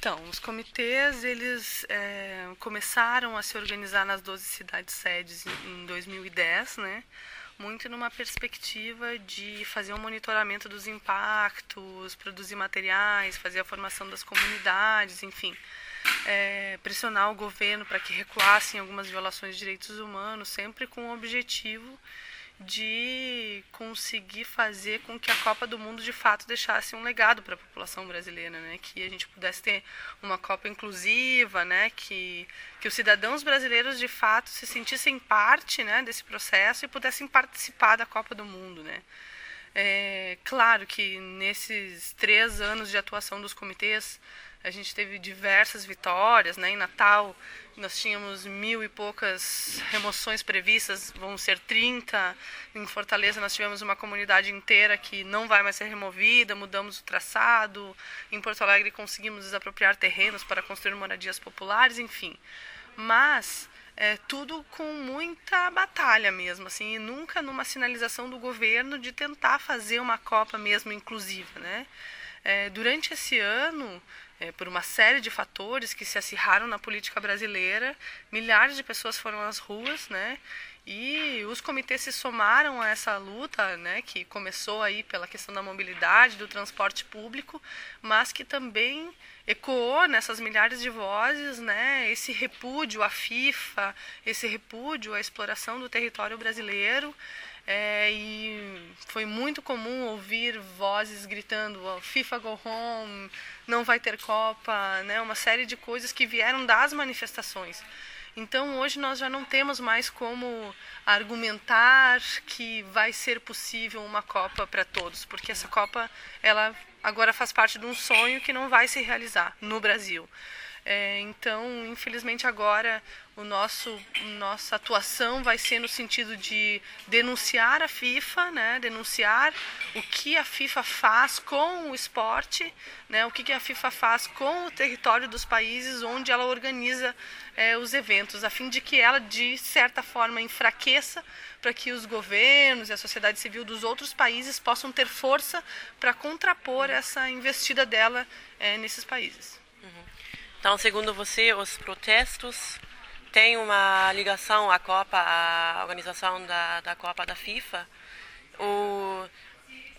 Então, os comitês, eles é, começaram a se organizar nas 12 cidades sedes em 2010, né? Muito numa perspectiva de fazer um monitoramento dos impactos, produzir materiais, fazer a formação das comunidades, enfim. É, pressionar o governo para que recuassem algumas violações de direitos humanos, sempre com o objetivo de conseguir fazer com que a Copa do Mundo de fato deixasse um legado para a população brasileira, né? Que a gente pudesse ter uma Copa inclusiva, né? Que que os cidadãos brasileiros de fato se sentissem parte, né, desse processo e pudessem participar da Copa do Mundo, né? É, claro que nesses três anos de atuação dos comitês a gente teve diversas vitórias, né? Em Natal nós tínhamos mil e poucas remoções previstas, vão ser 30. Em Fortaleza nós tivemos uma comunidade inteira que não vai mais ser removida, mudamos o traçado. Em Porto Alegre conseguimos desapropriar terrenos para construir moradias populares, enfim. Mas é, tudo com muita batalha mesmo, assim, e nunca numa sinalização do governo de tentar fazer uma Copa mesmo inclusiva, né? É, durante esse ano, é, por uma série de fatores que se acirraram na política brasileira, milhares de pessoas foram às ruas, né? E os comitês se somaram a essa luta, né, que começou aí pela questão da mobilidade, do transporte público, mas que também ecoou nessas milhares de vozes, né, esse repúdio à FIFA, esse repúdio à exploração do território brasileiro. É, e foi muito comum ouvir vozes gritando FIFA go home, não vai ter Copa, né? uma série de coisas que vieram das manifestações. Então hoje nós já não temos mais como argumentar que vai ser possível uma Copa para todos, porque essa Copa ela agora faz parte de um sonho que não vai se realizar no Brasil. É, então, infelizmente, agora o nosso nossa atuação vai ser no sentido de denunciar a FIFA, né, denunciar o que a FIFA faz com o esporte, né, o que, que a FIFA faz com o território dos países onde ela organiza é, os eventos, a fim de que ela, de certa forma, enfraqueça para que os governos e a sociedade civil dos outros países possam ter força para contrapor essa investida dela é, nesses países. Então, segundo você, os protestos têm uma ligação à Copa, à organização da, da Copa da FIFA? O,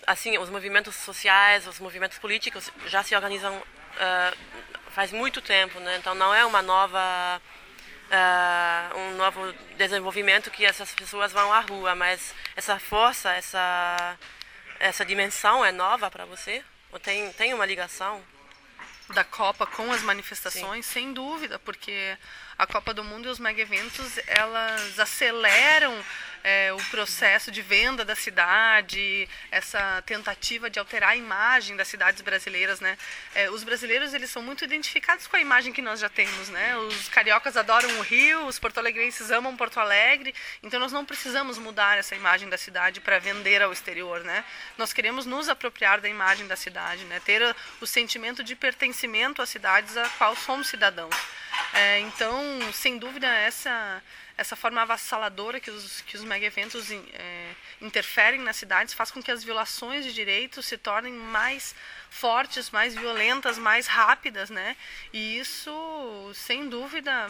assim, os movimentos sociais, os movimentos políticos já se organizam uh, faz muito tempo, né? Então, não é uma nova uh, um novo desenvolvimento que essas pessoas vão à rua, mas essa força, essa essa dimensão é nova para você? Ou tem tem uma ligação? Da Copa com as manifestações, Sim. sem dúvida, porque a Copa do Mundo e os mega eventos elas aceleram é, o processo de venda da cidade, essa tentativa de alterar a imagem das cidades brasileiras, né? É, os brasileiros eles são muito identificados com a imagem que nós já temos, né? Os cariocas adoram o Rio, os porto-alegrenses amam Porto Alegre, então nós não precisamos mudar essa imagem da cidade para vender ao exterior, né? Nós queremos nos apropriar da imagem da cidade, né? Ter o sentimento de pertencimento às cidades a qual somos cidadãos. É, então, sem dúvida, essa essa forma avassaladora que os, que os mega-eventos é, interferem nas cidades faz com que as violações de direitos se tornem mais fortes, mais violentas, mais rápidas, né? E isso, sem dúvida,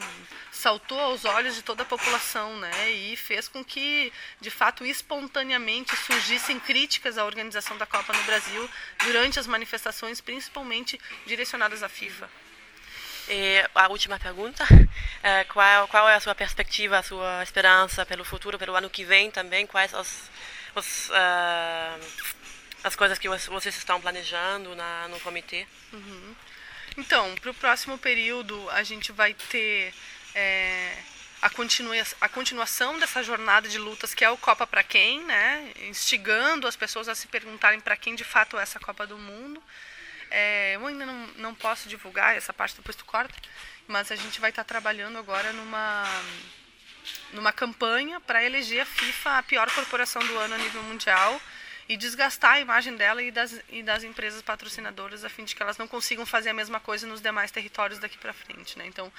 saltou aos olhos de toda a população, né? E fez com que, de fato, espontaneamente surgissem críticas à organização da Copa no Brasil durante as manifestações, principalmente direcionadas à FIFA. E a última pergunta, é, qual, qual é a sua perspectiva, a sua esperança pelo futuro, pelo ano que vem também? Quais os, os uh, as coisas que vocês estão planejando na, no comitê? Uhum. Então, para o próximo período, a gente vai ter é, a, a continuação dessa jornada de lutas que é o Copa para quem, né? instigando as pessoas a se perguntarem para quem de fato é essa Copa do Mundo. É, eu ainda não, não posso divulgar essa parte, depois tu corta, mas a gente vai estar tá trabalhando agora numa, numa campanha para eleger a FIFA a pior corporação do ano a nível mundial e desgastar a imagem dela e das, e das empresas patrocinadoras a fim de que elas não consigam fazer a mesma coisa nos demais territórios daqui para frente. Né? Então,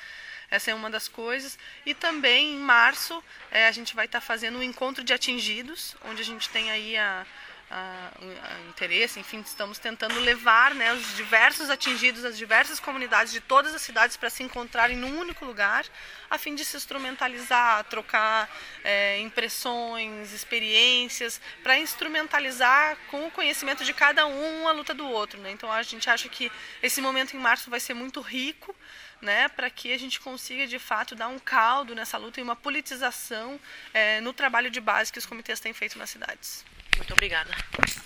essa é uma das coisas. E também em março é, a gente vai estar tá fazendo um encontro de atingidos, onde a gente tem aí a, uh, interesse, enfim, estamos tentando levar né, os diversos atingidos, as diversas comunidades de todas as cidades para se encontrarem num único lugar, a fim de se instrumentalizar, trocar é, impressões, experiências, para instrumentalizar com o conhecimento de cada um a luta do outro. Né? Então a gente acha que esse momento em março vai ser muito rico né, para que a gente consiga de fato dar um caldo nessa luta e uma politização é, no trabalho de base que os comitês têm feito nas cidades. Muito obrigada.